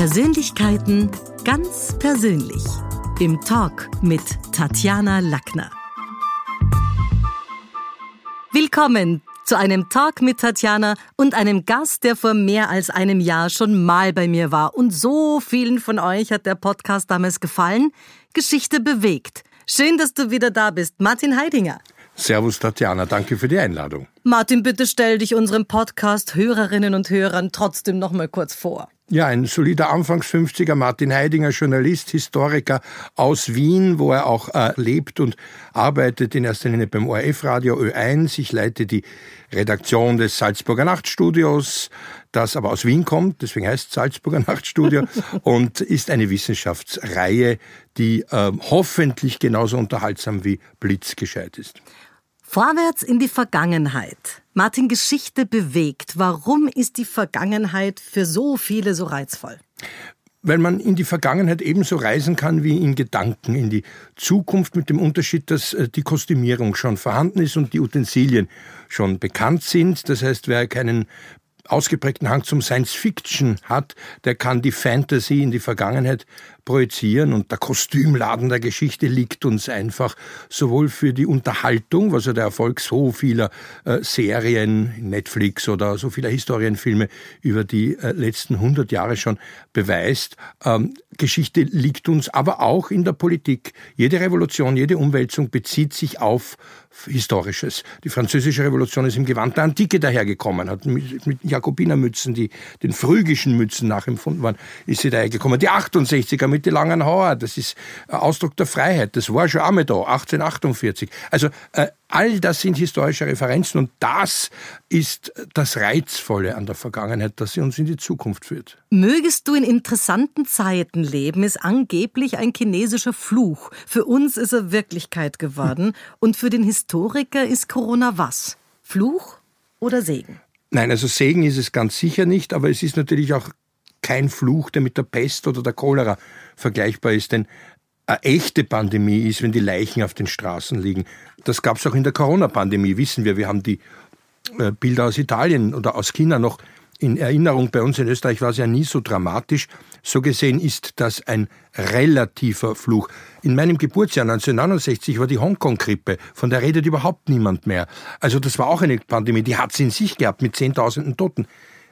Persönlichkeiten ganz persönlich. Im Talk mit Tatjana Lackner. Willkommen zu einem Talk mit Tatjana und einem Gast, der vor mehr als einem Jahr schon mal bei mir war. Und so vielen von euch hat der Podcast damals gefallen. Geschichte bewegt. Schön, dass du wieder da bist. Martin Heidinger. Servus Tatjana, danke für die Einladung. Martin, bitte stell dich unserem Podcast Hörerinnen und Hörern trotzdem noch mal kurz vor. Ja, ein solider Anfangs 50er Martin Heidinger, Journalist, Historiker aus Wien, wo er auch äh, lebt und arbeitet in erster Linie beim ORF-Radio Ö1. Ich leite die Redaktion des Salzburger Nachtstudios, das aber aus Wien kommt, deswegen heißt Salzburger Nachtstudio, und ist eine Wissenschaftsreihe, die äh, hoffentlich genauso unterhaltsam wie blitzgescheit ist. Vorwärts in die Vergangenheit. Martin, Geschichte bewegt. Warum ist die Vergangenheit für so viele so reizvoll? Weil man in die Vergangenheit ebenso reisen kann wie in Gedanken in die Zukunft mit dem Unterschied, dass äh, die Kostümierung schon vorhanden ist und die Utensilien schon bekannt sind. Das heißt, wer keinen ausgeprägten Hang zum Science Fiction hat, der kann die Fantasy in die Vergangenheit projizieren und der Kostümladen der Geschichte liegt uns einfach sowohl für die Unterhaltung, was ja der Erfolg so vieler äh, Serien, Netflix oder so vieler Historienfilme über die äh, letzten 100 Jahre schon beweist. Ähm, Geschichte liegt uns aber auch in der Politik. Jede Revolution, jede Umwälzung bezieht sich auf Historisches. Die französische Revolution ist im Gewand der Antike dahergekommen, hat mit, Jakobinermützen, die den phrygischen Mützen nachempfunden waren, ist sie dahergekommen. Die 68er mit den langen Haaren, das ist Ausdruck der Freiheit. Das war schon einmal da, 1848. Also äh, all das sind historische Referenzen und das ist das Reizvolle an der Vergangenheit, dass sie uns in die Zukunft führt. Mögest du in interessanten Zeiten leben, ist angeblich ein chinesischer Fluch. Für uns ist er Wirklichkeit geworden. Und für den Historiker ist Corona was? Fluch oder Segen? Nein, also Segen ist es ganz sicher nicht, aber es ist natürlich auch kein Fluch, der mit der Pest oder der Cholera vergleichbar ist, denn eine echte Pandemie ist, wenn die Leichen auf den Straßen liegen. Das gab es auch in der Corona-Pandemie, wissen wir. Wir haben die äh, Bilder aus Italien oder aus China noch in Erinnerung. Bei uns in Österreich war es ja nie so dramatisch. So gesehen ist das ein relativer Fluch. In meinem Geburtsjahr 1969 war die Hongkong-Grippe, von der redet überhaupt niemand mehr. Also das war auch eine Pandemie, die hat sie in sich gehabt mit Zehntausenden Toten.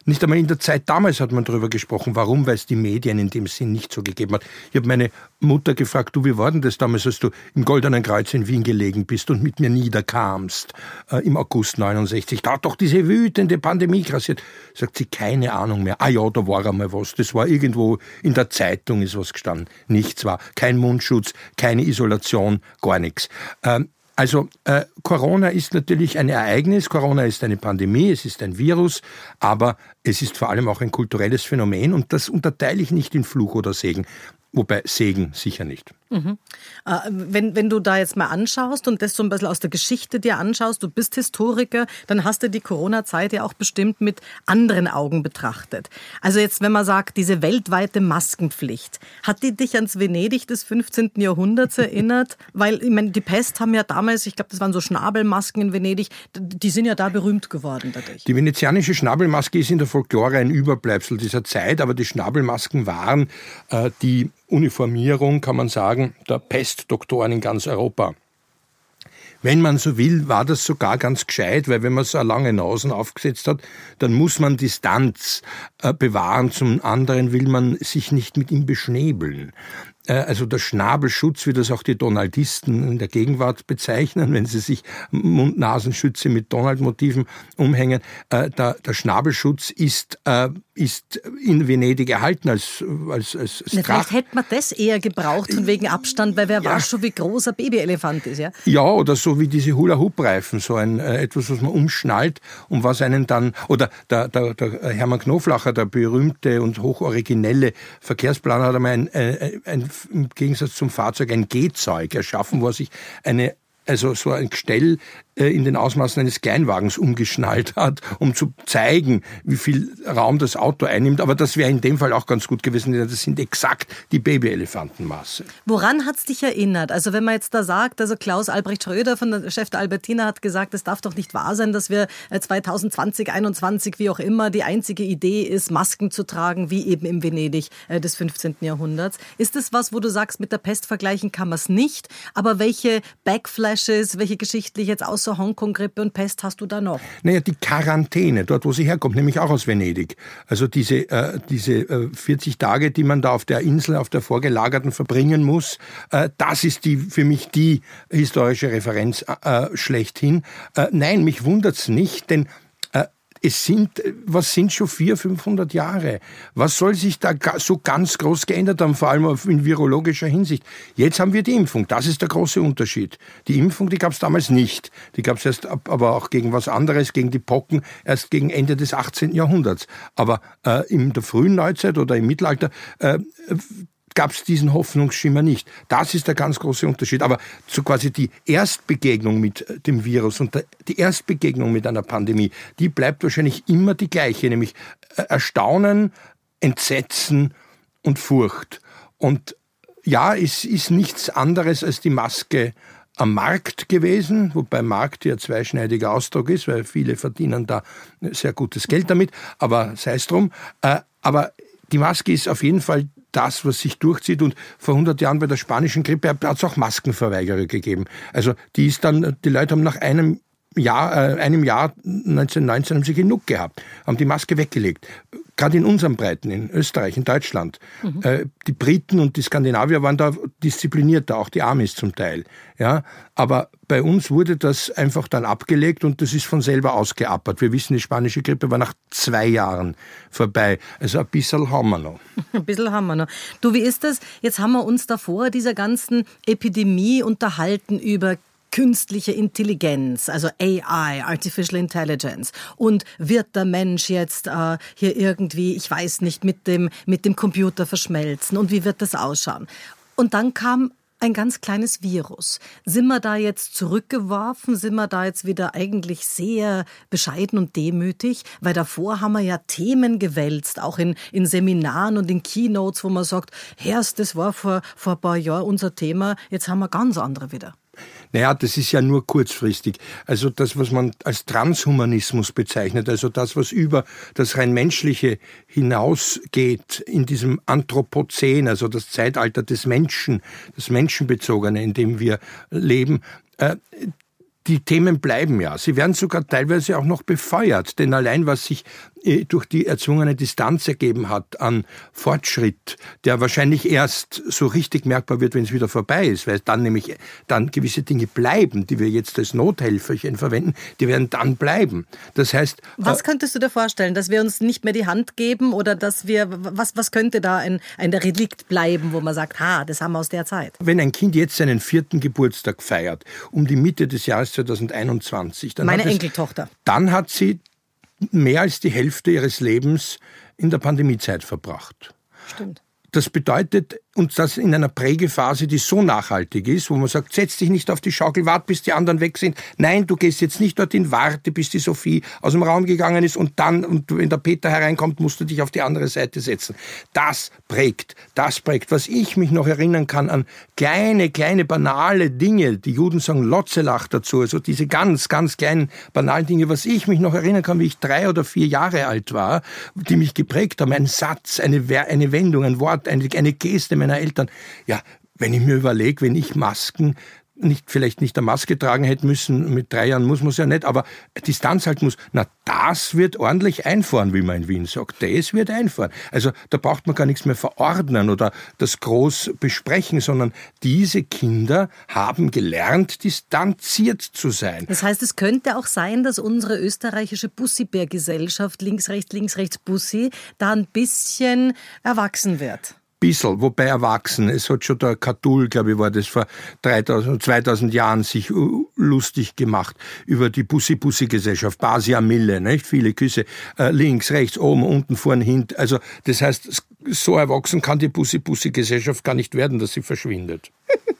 Nicht einmal in der Zeit damals hat man darüber gesprochen. Warum? Weil es die Medien in dem Sinn nicht so gegeben hat. Ich habe meine Mutter gefragt, du, wie war denn das damals, als du im Goldenen Kreuz in Wien gelegen bist und mit mir niederkamst äh, im August 69? Da hat doch diese wütende Pandemie grassiert. Sagt sie, keine Ahnung mehr. Ah ja, da war einmal was. Das war irgendwo in der Zeitung ist was gestanden. Nichts war. Kein Mundschutz, keine Isolation, gar nichts. Ähm, also äh, Corona ist natürlich ein Ereignis, Corona ist eine Pandemie, es ist ein Virus, aber es ist vor allem auch ein kulturelles Phänomen und das unterteile ich nicht in Fluch oder Segen. Wobei Segen sicher nicht. Mhm. Äh, wenn, wenn du da jetzt mal anschaust und das so ein bisschen aus der Geschichte dir anschaust, du bist Historiker, dann hast du die Corona-Zeit ja auch bestimmt mit anderen Augen betrachtet. Also jetzt, wenn man sagt, diese weltweite Maskenpflicht, hat die dich ans Venedig des 15. Jahrhunderts erinnert? Weil, ich meine, die Pest haben ja damals, ich glaube, das waren so Schnabelmasken in Venedig, die sind ja da berühmt geworden dadurch. Die venezianische Schnabelmaske ist in der Folklore ein Überbleibsel dieser Zeit, aber die Schnabelmasken waren äh, die Uniformierung, kann man sagen, der Pestdoktoren in ganz Europa. Wenn man so will, war das sogar ganz gescheit, weil wenn man so lange Nasen aufgesetzt hat, dann muss man Distanz äh, bewahren. Zum anderen will man sich nicht mit ihm beschnäbeln. Äh, also der Schnabelschutz, wie das auch die Donaldisten in der Gegenwart bezeichnen, wenn sie sich Mund-Nasenschütze mit Donald-Motiven umhängen, äh, der, der Schnabelschutz ist, äh, ist in Venedig erhalten als, als, als, Na, Vielleicht hätte man das eher gebraucht von wegen Abstand, weil wer ja. weiß schon, wie groß ein Babyelefant ist, ja? Ja, oder so wie diese Hula-Hoop-Reifen, so ein äh, etwas, was man umschnallt und was einen dann, oder der, der, der Hermann Knoflacher, der berühmte und hochoriginelle Verkehrsplaner, hat einmal ein, ein, ein im Gegensatz zum Fahrzeug ein Gehzeug erschaffen, wo er sich eine also so ein Gestell äh, in den Ausmaßen eines Kleinwagens umgeschnallt hat, um zu zeigen, wie viel Raum das Auto einnimmt. Aber das wäre in dem Fall auch ganz gut gewesen, denn das sind exakt die Babyelefantenmaße. Woran hat es dich erinnert? Also wenn man jetzt da sagt, also Klaus Albrecht Schröder von der Chef der Albertina hat gesagt, es darf doch nicht wahr sein, dass wir 2020, 2021, wie auch immer, die einzige Idee ist, Masken zu tragen, wie eben im Venedig des 15. Jahrhunderts. Ist das was, wo du sagst, mit der Pest vergleichen kann man es nicht, aber welche Backflashes, welche geschichtlich jetzt außer Hongkong-Grippe und Pest hast du da noch? Naja, die Quarantäne, dort wo sie herkommt, nämlich auch aus Venedig. Also diese, äh, diese äh, 40 Tage, die man da auf der Insel, auf der vorgelagerten verbringen muss, äh, das ist die, für mich die historische Referenz äh, schlechthin. Äh, nein, mich wundert's nicht, denn es sind, was sind schon 400, 500 Jahre? Was soll sich da so ganz groß geändert haben, vor allem in virologischer Hinsicht? Jetzt haben wir die Impfung. Das ist der große Unterschied. Die Impfung, die gab es damals nicht. Die gab es erst, aber auch gegen was anderes, gegen die Pocken, erst gegen Ende des 18. Jahrhunderts. Aber äh, in der frühen Neuzeit oder im Mittelalter, äh, gab es diesen Hoffnungsschimmer nicht. Das ist der ganz große Unterschied. Aber so quasi die Erstbegegnung mit äh, dem Virus und die Erstbegegnung mit einer Pandemie, die bleibt wahrscheinlich immer die gleiche, nämlich äh, Erstaunen, Entsetzen und Furcht. Und ja, es ist nichts anderes als die Maske am Markt gewesen, wobei Markt ja zweischneidiger Ausdruck ist, weil viele verdienen da sehr gutes Geld damit, aber sei es drum. Äh, aber die Maske ist auf jeden Fall das, was sich durchzieht. Und vor 100 Jahren bei der spanischen Grippe hat es auch Maskenverweigerer gegeben. Also die ist dann, die Leute haben nach einem Jahr, äh, einem Jahr 1919 haben sie genug gehabt, haben die Maske weggelegt. Gerade in unseren Breiten, in Österreich, in Deutschland. Mhm. Äh, die Briten und die Skandinavier waren da disziplinierter, auch die Amis zum Teil. Ja, aber bei uns wurde das einfach dann abgelegt und das ist von selber ausgeappert. Wir wissen, die spanische Grippe war nach zwei Jahren vorbei. Also ein bisschen haben wir noch. Ein bisschen haben wir noch. Du, wie ist das? Jetzt haben wir uns davor dieser ganzen Epidemie unterhalten über künstliche Intelligenz, also AI, Artificial Intelligence. Und wird der Mensch jetzt äh, hier irgendwie, ich weiß nicht, mit dem, mit dem Computer verschmelzen? Und wie wird das ausschauen? Und dann kam ein ganz kleines Virus. Sind wir da jetzt zurückgeworfen? Sind wir da jetzt wieder eigentlich sehr bescheiden und demütig? Weil davor haben wir ja Themen gewälzt, auch in, in Seminaren und in Keynotes, wo man sagt, Herrst, das war vor, vor ein paar Jahren unser Thema, jetzt haben wir ganz andere wieder. Naja, das ist ja nur kurzfristig. Also das, was man als Transhumanismus bezeichnet, also das, was über das rein menschliche hinausgeht in diesem Anthropozän, also das Zeitalter des Menschen, das Menschenbezogene, in dem wir leben, äh, die Themen bleiben ja. Sie werden sogar teilweise auch noch befeuert, denn allein was sich äh, durch die erzwungene Distanz ergeben hat an Fortschritt, der wahrscheinlich erst so richtig merkbar wird, wenn es wieder vorbei ist, weil dann nämlich dann gewisse Dinge bleiben, die wir jetzt als Nothelferchen verwenden, die werden dann bleiben. Das heißt. Was äh, könntest du dir vorstellen, dass wir uns nicht mehr die Hand geben oder dass wir, was, was könnte da ein, ein Relikt bleiben, wo man sagt, ha, das haben wir aus der Zeit? Wenn ein Kind jetzt seinen vierten Geburtstag feiert, um die Mitte des Jahres 2021, dann Meine hat es, Enkeltochter. Dann hat sie mehr als die Hälfte ihres Lebens in der Pandemiezeit verbracht. Stimmt. Das bedeutet, und das in einer Prägephase, die so nachhaltig ist, wo man sagt, setz dich nicht auf die Schaukel, wart bis die anderen weg sind. Nein, du gehst jetzt nicht dorthin, warte bis die Sophie aus dem Raum gegangen ist und dann, und wenn der Peter hereinkommt, musst du dich auf die andere Seite setzen. Das prägt, das prägt. Was ich mich noch erinnern kann an kleine, kleine, banale Dinge, die Juden sagen Lotzelach dazu, also diese ganz, ganz kleinen, banalen Dinge, was ich mich noch erinnern kann, wie ich drei oder vier Jahre alt war, die mich geprägt haben, ein Satz, eine, eine Wendung, ein Wort, eine, eine Geste meiner Eltern. Ja, wenn ich mir überlege, wenn ich Masken nicht, vielleicht nicht eine Maske tragen hätte müssen, mit drei Jahren muss man es ja nicht, aber Distanz halten muss, na, das wird ordentlich einfahren, wie man in Wien sagt. Das wird einfahren. Also da braucht man gar nichts mehr verordnen oder das groß besprechen, sondern diese Kinder haben gelernt, distanziert zu sein. Das heißt, es könnte auch sein, dass unsere österreichische Bussibär-Gesellschaft, links, rechts, links, rechts, Bussi, da ein bisschen erwachsen wird bisschen, wobei erwachsen. Es hat schon der Katul, glaube ich, war das vor 3000, 2000 Jahren sich lustig gemacht über die Bussi-Bussi-Gesellschaft, Basia Mille, nicht? Viele Küsse, äh, links, rechts, oben, unten, vorn, hinten. Also, das heißt, so erwachsen kann die Bussi-Bussi-Gesellschaft gar nicht werden, dass sie verschwindet.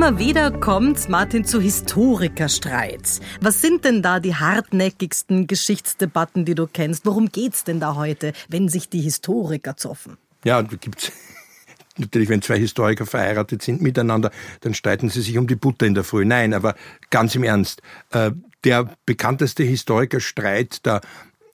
Immer wieder kommt Martin zu Historikerstreits. Was sind denn da die hartnäckigsten Geschichtsdebatten, die du kennst? Worum geht's denn da heute, wenn sich die Historiker zoffen? Ja, gibt's natürlich, wenn zwei Historiker verheiratet sind miteinander, dann streiten sie sich um die Butter in der Früh. Nein, aber ganz im Ernst, äh, der bekannteste Historikerstreit der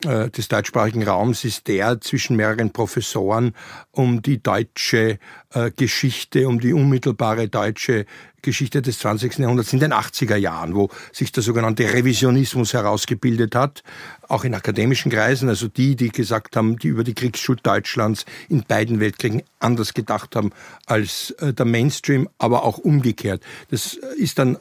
des deutschsprachigen Raums ist der zwischen mehreren Professoren um die deutsche äh, Geschichte, um die unmittelbare deutsche Geschichte des 20. Jahrhunderts in den 80er Jahren, wo sich der sogenannte Revisionismus herausgebildet hat, auch in akademischen Kreisen, also die, die gesagt haben, die über die Kriegsschuld Deutschlands in beiden Weltkriegen anders gedacht haben als äh, der Mainstream, aber auch umgekehrt. Das ist dann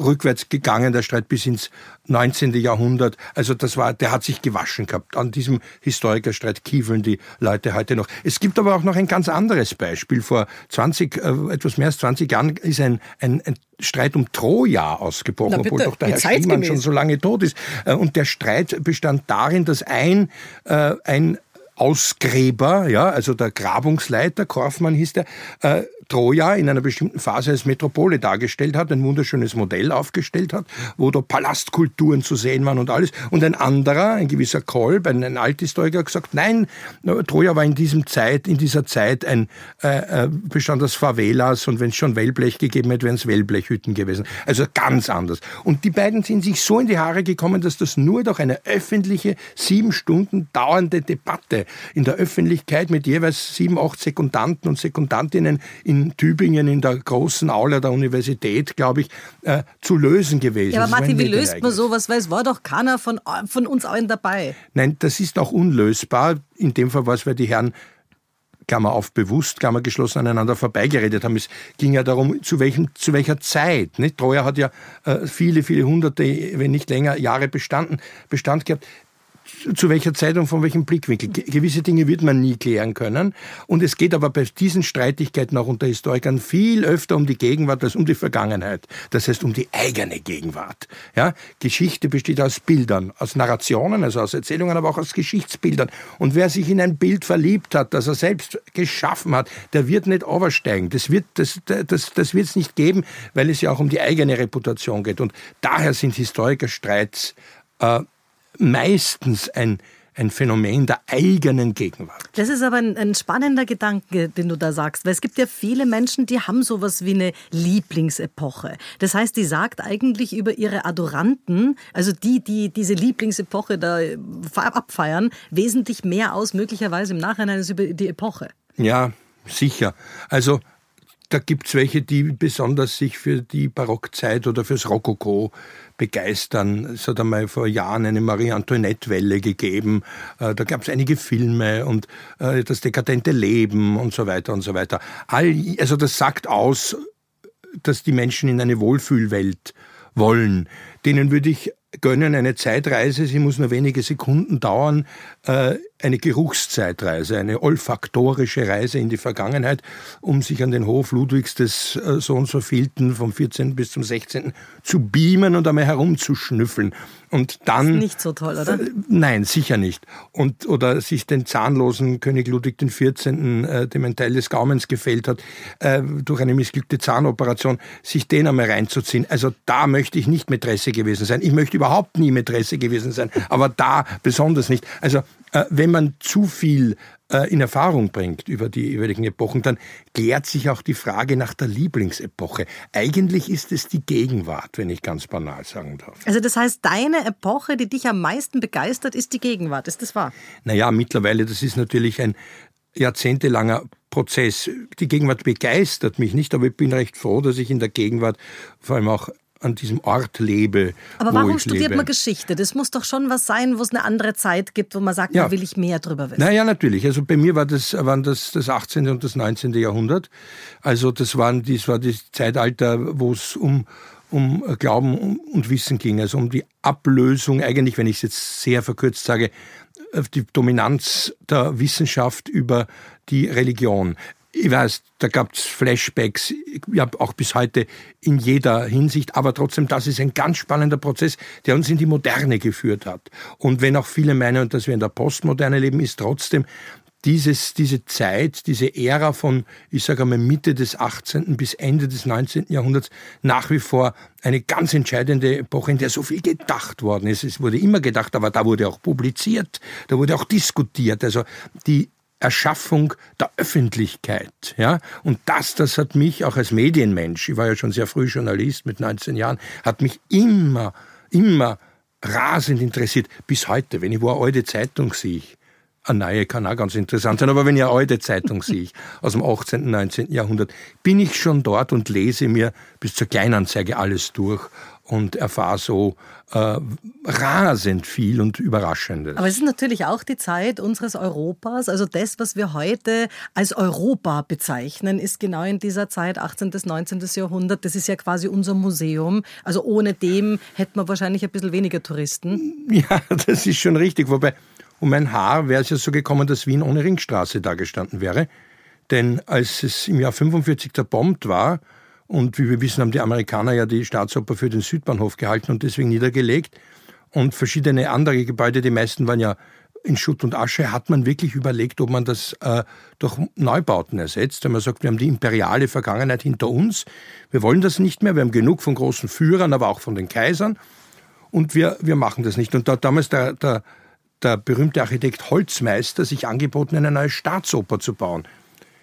rückwärts gegangen, der Streit bis ins 19. Jahrhundert. Also das war, der hat sich gewaschen gehabt. An diesem Historikerstreit kiefeln die Leute heute noch. Es gibt aber auch noch ein ganz anderes Beispiel. Vor 20, äh, etwas mehr als 20 Jahren ist ein, ein, ein Streit um Troja ausgebrochen, obwohl doch der Herr Schliemann schon so lange tot ist. Äh, und der Streit bestand darin, dass ein, äh, ein Ausgräber, ja, also der Grabungsleiter, Korfmann hieß der, äh, Troja in einer bestimmten Phase als Metropole dargestellt hat, ein wunderschönes Modell aufgestellt hat, wo da Palastkulturen zu sehen waren und alles. Und ein anderer, ein gewisser Kolb, ein, ein Althistoriker, hat gesagt, nein, Troja war in diesem Zeit, in dieser Zeit ein äh, äh bestand aus Favelas und wenn es schon Wellblech gegeben hätte, wären es Wellblechhütten gewesen. Also ganz anders. Und die beiden sind sich so in die Haare gekommen, dass das nur durch eine öffentliche, sieben Stunden dauernde Debatte in der Öffentlichkeit mit jeweils sieben, acht Sekundanten und Sekundantinnen in Tübingen in der großen Aula der Universität, glaube ich, äh, zu lösen gewesen. Ja, aber Martin, wie löst man sowas? Weil es war doch keiner von, von uns allen dabei. Nein, das ist auch unlösbar. In dem Fall war es, weil die Herren Klammer auf bewusst, Klammer geschlossen, aneinander vorbeigeredet haben. Es ging ja darum, zu, welchem, zu welcher Zeit. Nicht? Troja hat ja äh, viele, viele hunderte, wenn nicht länger, Jahre bestanden, Bestand gehabt zu welcher Zeit und von welchem Blickwinkel. Gewisse Dinge wird man nie klären können. Und es geht aber bei diesen Streitigkeiten auch unter Historikern viel öfter um die Gegenwart als um die Vergangenheit. Das heißt um die eigene Gegenwart. Ja? Geschichte besteht aus Bildern, aus Narrationen, also aus Erzählungen, aber auch aus Geschichtsbildern. Und wer sich in ein Bild verliebt hat, das er selbst geschaffen hat, der wird nicht oversteigen. Das wird das, das, das es nicht geben, weil es ja auch um die eigene Reputation geht. Und daher sind Historikerstreits äh, meistens ein, ein Phänomen der eigenen Gegenwart. Das ist aber ein, ein, spannender Gedanke, den du da sagst, weil es gibt ja viele Menschen, die haben sowas wie eine Lieblingsepoche. Das heißt, die sagt eigentlich über ihre Adoranten, also die, die diese Lieblingsepoche da abfeiern, wesentlich mehr aus, möglicherweise im Nachhinein als über die Epoche. Ja, sicher. Also da gibt es welche, die besonders sich für die Barockzeit oder fürs Rokoko begeistern. Es hat einmal vor Jahren eine Marie-Antoinette-Welle gegeben. Äh, da gab es einige Filme und äh, das dekadente Leben und so weiter und so weiter. Also das sagt aus, dass die Menschen in eine Wohlfühlwelt wollen. Denen würde ich gönnen eine Zeitreise, sie muss nur wenige Sekunden dauern, äh, eine Geruchszeitreise, eine olfaktorische Reise in die Vergangenheit, um sich an den Hof Ludwigs des äh, so und so vielten vom 14. bis zum 16. zu beamen und einmal herumzuschnüffeln. Und dann. Ist nicht so toll, oder? Äh, nein, sicher nicht. Und, oder sich den zahnlosen König Ludwig XIV., äh, dem ein Teil des Gaumens gefällt hat, äh, durch eine missglückte Zahnoperation, sich den einmal reinzuziehen. Also da möchte ich nicht Mätresse gewesen sein. Ich möchte überhaupt nie Mätresse gewesen sein, aber da besonders nicht. Also wenn man zu viel äh, in Erfahrung bringt über die jeweiligen Epochen, dann klärt sich auch die Frage nach der Lieblingsepoche. Eigentlich ist es die Gegenwart, wenn ich ganz banal sagen darf. Also das heißt, deine Epoche, die dich am meisten begeistert, ist die Gegenwart. Ist das wahr? Naja, mittlerweile, das ist natürlich ein jahrzehntelanger Prozess. Die Gegenwart begeistert mich nicht, aber ich bin recht froh, dass ich in der Gegenwart vor allem auch an diesem Ort lebe. Aber warum studiert lebe. man Geschichte? Das muss doch schon was sein, wo es eine andere Zeit gibt, wo man sagt, ja. da will ich mehr drüber wissen. Naja, natürlich. Also bei mir war das, waren das das 18. und das 19. Jahrhundert. Also das, waren, das war das Zeitalter, wo es um, um Glauben und Wissen ging. Also um die Ablösung, eigentlich, wenn ich es jetzt sehr verkürzt sage, die Dominanz der Wissenschaft über die Religion ich weiß, da gab es Flashbacks, ja, auch bis heute in jeder Hinsicht, aber trotzdem, das ist ein ganz spannender Prozess, der uns in die Moderne geführt hat. Und wenn auch viele meinen, dass wir in der Postmoderne leben, ist trotzdem dieses, diese Zeit, diese Ära von, ich sage einmal, Mitte des 18. bis Ende des 19. Jahrhunderts nach wie vor eine ganz entscheidende Epoche, in der so viel gedacht worden ist. Es wurde immer gedacht, aber da wurde auch publiziert, da wurde auch diskutiert. Also die Erschaffung der Öffentlichkeit, ja. Und das, das hat mich auch als Medienmensch, ich war ja schon sehr früh Journalist mit 19 Jahren, hat mich immer, immer rasend interessiert. Bis heute, wenn ich wo eine alte Zeitung sehe, eine neue kann auch ganz interessant sein, aber wenn ich eine alte Zeitung sehe, aus dem 18., 19. Jahrhundert, bin ich schon dort und lese mir bis zur Kleinanzeige alles durch und erfahre so äh, rasend viel und Überraschendes. Aber es ist natürlich auch die Zeit unseres Europas. Also das, was wir heute als Europa bezeichnen, ist genau in dieser Zeit 18. bis 19. Jahrhundert. Das ist ja quasi unser Museum. Also ohne dem hätten wir wahrscheinlich ein bisschen weniger Touristen. Ja, das ist schon richtig. Wobei um mein Haar wäre es ja so gekommen, dass Wien ohne Ringstraße dagestanden wäre. Denn als es im Jahr 45 zerbombt war, und wie wir wissen, haben die Amerikaner ja die Staatsoper für den Südbahnhof gehalten und deswegen niedergelegt. Und verschiedene andere Gebäude, die meisten waren ja in Schutt und Asche, hat man wirklich überlegt, ob man das äh, durch Neubauten ersetzt. Wenn man sagt, wir haben die imperiale Vergangenheit hinter uns, wir wollen das nicht mehr, wir haben genug von großen Führern, aber auch von den Kaisern und wir, wir machen das nicht. Und da damals der, der der berühmte Architekt Holzmeister sich angeboten, eine neue Staatsoper zu bauen.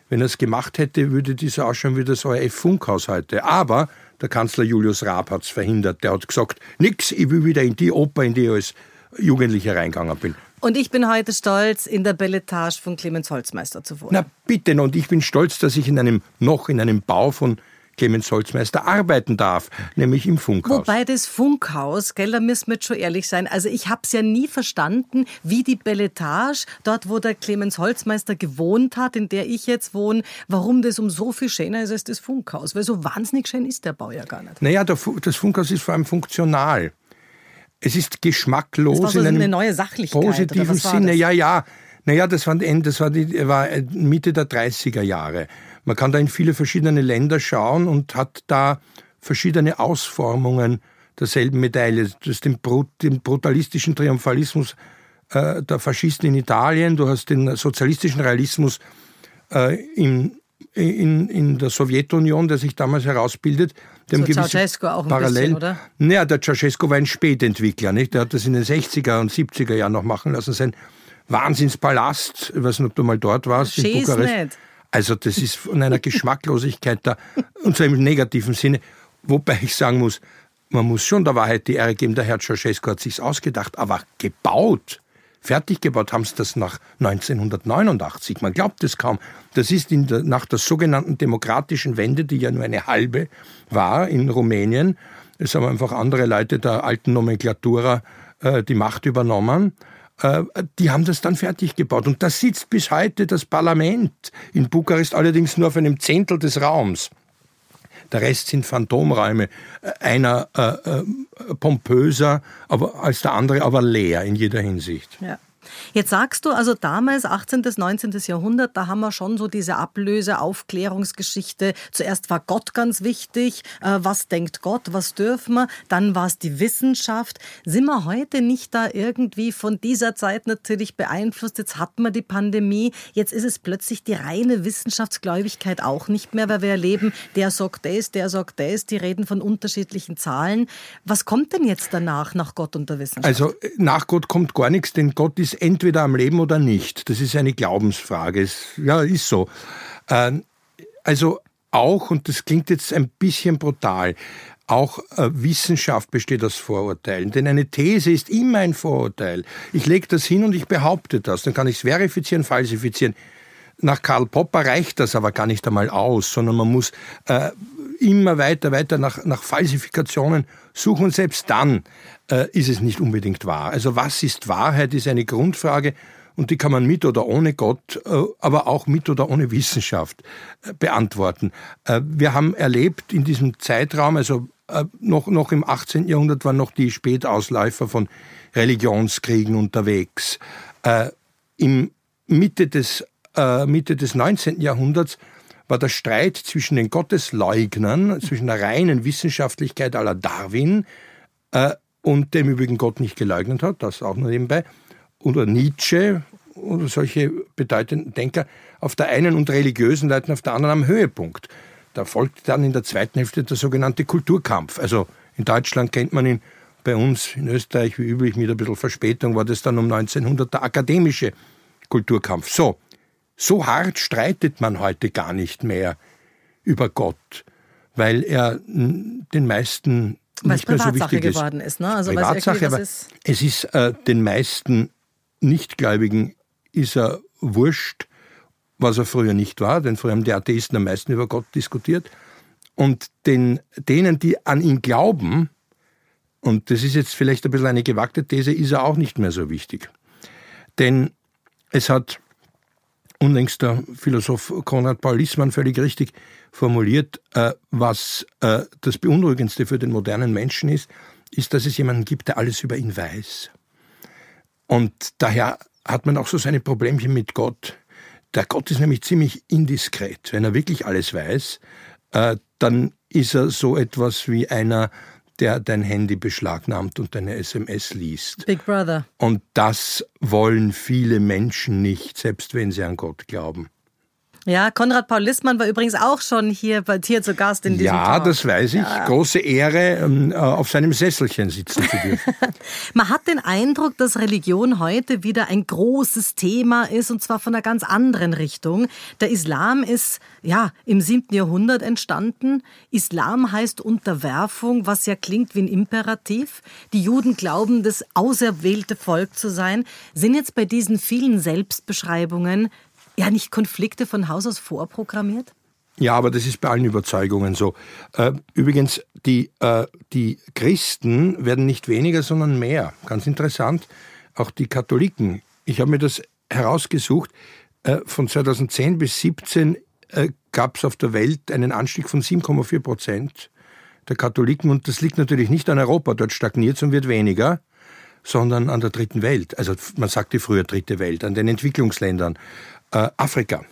Wenn er es gemacht hätte, würde dieser ausschauen wie das ORF-Funkhaus heute. Aber der Kanzler Julius Raab hat es verhindert. Der hat gesagt, nix, ich will wieder in die Oper, in die ich als Jugendlicher reingegangen bin. Und ich bin heute stolz, in der Belletage von Clemens Holzmeister zu wohnen. Na bitte, und ich bin stolz, dass ich in einem, noch in einem Bau von Clemens Holzmeister arbeiten darf, nämlich im Funkhaus. Wobei das Funkhaus, gell, da müssen wir jetzt schon ehrlich sein, also ich habe es ja nie verstanden, wie die Belletage, dort wo der Clemens Holzmeister gewohnt hat, in der ich jetzt wohne, warum das um so viel schöner ist als das Funkhaus. Weil so wahnsinnig schön ist der Bau ja gar nicht. Naja, das Funkhaus ist vor allem funktional. Es ist geschmacklos das war so in einem eine neue Sachlichkeit, positiven Sinne. Ja, ja. Naja, das war, das war, die, war Mitte der 30er Jahre. Man kann da in viele verschiedene Länder schauen und hat da verschiedene Ausformungen derselben Medaille. Du hast den, den brutalistischen Triumphalismus äh, der Faschisten in Italien, du hast den sozialistischen Realismus äh, in, in, in der Sowjetunion, der sich damals herausbildet. Dem so Ceausescu auch ein Parallel. bisschen, oder? Naja, der Ceausescu war ein Spätentwickler. Nicht? Der hat das in den 60er und 70er Jahren noch machen lassen. Sein Wahnsinnspalast, ich weiß nicht, ob du mal dort warst, Schieß in Bukarest. Nicht. Also das ist von einer Geschmacklosigkeit da, und zwar im negativen Sinne. Wobei ich sagen muss, man muss schon der Wahrheit die Ehre geben, der Herr Ceausescu hat sich's ausgedacht, aber gebaut, fertig gebaut haben sie das nach 1989. Man glaubt es kaum. Das ist der, nach der sogenannten demokratischen Wende, die ja nur eine halbe war in Rumänien. Es haben einfach andere Leute der alten Nomenklatura äh, die Macht übernommen. Äh, die haben das dann fertig gebaut. Und da sitzt bis heute das Parlament in Bukarest allerdings nur auf einem Zehntel des Raums. Der Rest sind Phantomräume. Äh, einer äh, äh, pompöser aber, als der andere, aber leer in jeder Hinsicht. Ja. Jetzt sagst du also damals, 18. bis 19. Jahrhundert, da haben wir schon so diese Ablöse, Aufklärungsgeschichte. Zuerst war Gott ganz wichtig. Äh, was denkt Gott? Was dürfen wir? Dann war es die Wissenschaft. Sind wir heute nicht da irgendwie von dieser Zeit natürlich beeinflusst? Jetzt hatten wir die Pandemie. Jetzt ist es plötzlich die reine Wissenschaftsgläubigkeit auch nicht mehr, weil wir erleben, der sagt das, der sagt das. Die reden von unterschiedlichen Zahlen. Was kommt denn jetzt danach, nach Gott und der Wissenschaft? Also nach Gott kommt gar nichts, denn Gott ist entweder am Leben oder nicht. Das ist eine Glaubensfrage. Es, ja, ist so. Ähm, also auch, und das klingt jetzt ein bisschen brutal, auch äh, Wissenschaft besteht aus Vorurteilen. Denn eine These ist immer ein Vorurteil. Ich lege das hin und ich behaupte das. Dann kann ich es verifizieren, falsifizieren. Nach Karl Popper reicht das aber gar nicht einmal aus, sondern man muss äh, immer weiter, weiter nach, nach Falsifikationen suchen. Selbst dann äh, ist es nicht unbedingt wahr. Also was ist Wahrheit, ist eine Grundfrage und die kann man mit oder ohne Gott, äh, aber auch mit oder ohne Wissenschaft äh, beantworten. Äh, wir haben erlebt in diesem Zeitraum, also noch, noch im 18. Jahrhundert waren noch die Spätausläufer von Religionskriegen unterwegs. Im Mitte des, Mitte des 19. Jahrhunderts war der Streit zwischen den Gottesleugnern, zwischen der reinen Wissenschaftlichkeit aller Darwin und dem übrigen Gott nicht geleugnet hat, das auch nur nebenbei, oder Nietzsche, oder solche bedeutenden Denker auf der einen und religiösen Leuten auf der anderen am Höhepunkt. Da folgt dann in der zweiten Hälfte der sogenannte Kulturkampf. Also in Deutschland kennt man ihn, bei uns in Österreich wie üblich mit ein bisschen Verspätung war das dann um 1900 der akademische Kulturkampf. So, so hart streitet man heute gar nicht mehr über Gott, weil er den meisten weil nicht mehr so wichtig ist. geworden ist. Ne? Also Privatsache, aber ist es ist äh, den meisten Nichtgläubigen ist er wurscht, was er früher nicht war, denn früher haben die Atheisten am meisten über Gott diskutiert. Und den, denen, die an ihn glauben, und das ist jetzt vielleicht ein bisschen eine gewagte These, ist er auch nicht mehr so wichtig. Denn es hat unlängst der Philosoph Konrad Paul Lissmann völlig richtig formuliert, äh, was äh, das Beunruhigendste für den modernen Menschen ist, ist, dass es jemanden gibt, der alles über ihn weiß. Und daher hat man auch so seine Problemchen mit Gott. Der Gott ist nämlich ziemlich indiskret. Wenn er wirklich alles weiß, äh, dann ist er so etwas wie einer, der dein Handy beschlagnahmt und deine SMS liest. Big Brother. Und das wollen viele Menschen nicht, selbst wenn sie an Gott glauben. Ja, Konrad Paul Lissmann war übrigens auch schon hier bei dir zu Gast in diesem Ja, Talk. das weiß ich. Ja. Große Ehre, ähm, äh, auf seinem Sesselchen sitzen zu dürfen. Man hat den Eindruck, dass Religion heute wieder ein großes Thema ist und zwar von einer ganz anderen Richtung. Der Islam ist ja im siebten Jahrhundert entstanden. Islam heißt Unterwerfung, was ja klingt wie ein Imperativ. Die Juden glauben, das auserwählte Volk zu sein. Sind jetzt bei diesen vielen Selbstbeschreibungen ja nicht Konflikte von Haus aus vorprogrammiert? Ja, aber das ist bei allen Überzeugungen so. Äh, übrigens, die, äh, die Christen werden nicht weniger, sondern mehr. Ganz interessant. Auch die Katholiken. Ich habe mir das herausgesucht. Äh, von 2010 bis 2017 gab es auf der Welt einen Anstieg von 7,4 Prozent der Katholiken. Und das liegt natürlich nicht an Europa. Dort stagniert es und wird weniger sondern an der dritten Welt. Also man sagte früher dritte Welt, an den Entwicklungsländern äh, Afrika.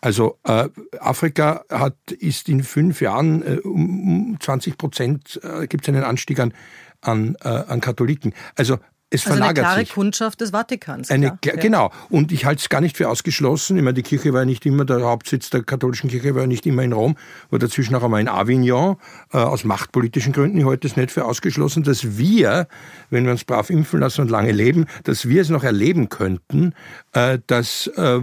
Also äh, Afrika hat, ist in fünf Jahren äh, um 20 Prozent, äh, gibt es einen Anstieg an, an, äh, an Katholiken. Also es also verlagert eine klare sich. Kundschaft des Vatikans. Eine, ja. Genau. Und ich halte es gar nicht für ausgeschlossen. Ich meine, die Kirche war ja nicht immer, der Hauptsitz der katholischen Kirche war ja nicht immer in Rom, war dazwischen auch einmal in Avignon, äh, aus machtpolitischen Gründen. Ich halte es nicht für ausgeschlossen, dass wir, wenn wir uns brav impfen lassen und lange leben, dass wir es noch erleben könnten, äh, dass äh,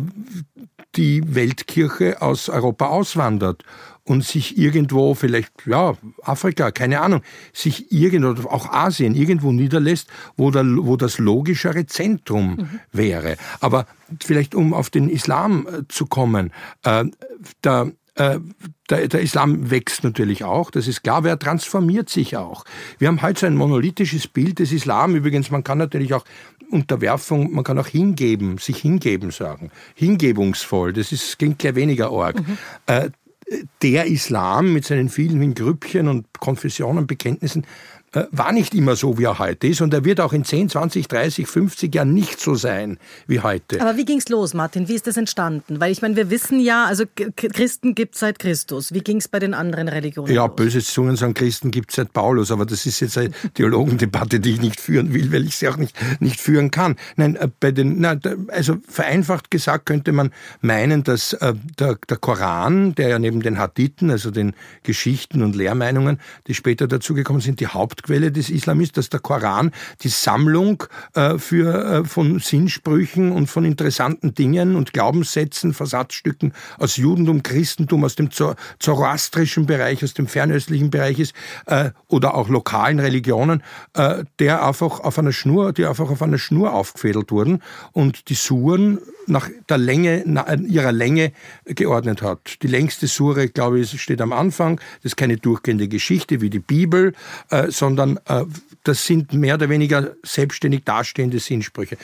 die Weltkirche aus Europa auswandert und sich irgendwo, vielleicht, ja, Afrika, keine Ahnung, sich irgendwo, auch Asien, irgendwo niederlässt, wo, der, wo das logischere Zentrum mhm. wäre. Aber vielleicht, um auf den Islam äh, zu kommen, äh, der, äh, der, der, Islam wächst natürlich auch, das ist klar, aber er transformiert sich auch. Wir haben heute so ein monolithisches Bild des Islam. Übrigens, man kann natürlich auch Unterwerfung, man kann auch hingeben, sich hingeben sagen. Hingebungsvoll, das ist, klingt gleich weniger arg. Mhm. Äh, der Islam mit seinen vielen Grüppchen und Konfessionen, Bekenntnissen war nicht immer so, wie er heute ist. Und er wird auch in 10, 20, 30, 50 Jahren nicht so sein wie heute. Aber wie ging es los, Martin? Wie ist das entstanden? Weil ich meine, wir wissen ja, also Christen gibt es seit Christus. Wie ging es bei den anderen Religionen Ja, los? böse Zungen sagen, Christen gibt es seit Paulus. Aber das ist jetzt eine Theologendebatte, die ich nicht führen will, weil ich sie auch nicht, nicht führen kann. Nein, äh, bei den, na, also vereinfacht gesagt könnte man meinen, dass äh, der, der Koran, der ja neben den Hadithen, also den Geschichten und Lehrmeinungen, die später dazugekommen sind, die Haupt Hauptquelle des Islam ist, dass der Koran die Sammlung äh, für, äh, von Sinnsprüchen und von interessanten Dingen und Glaubenssätzen, Versatzstücken aus Judentum, Christentum, aus dem zoroastrischen Bereich, aus dem fernöstlichen Bereich ist äh, oder auch lokalen Religionen, äh, der einfach auf einer Schnur, die einfach auf einer Schnur aufgefädelt wurden. Und die Suren nach der Länge, ihrer Länge geordnet hat. Die längste Sure, glaube ich, steht am Anfang. Das ist keine durchgehende Geschichte wie die Bibel, äh, sondern äh, das sind mehr oder weniger selbstständig dastehende Sinnsprüche.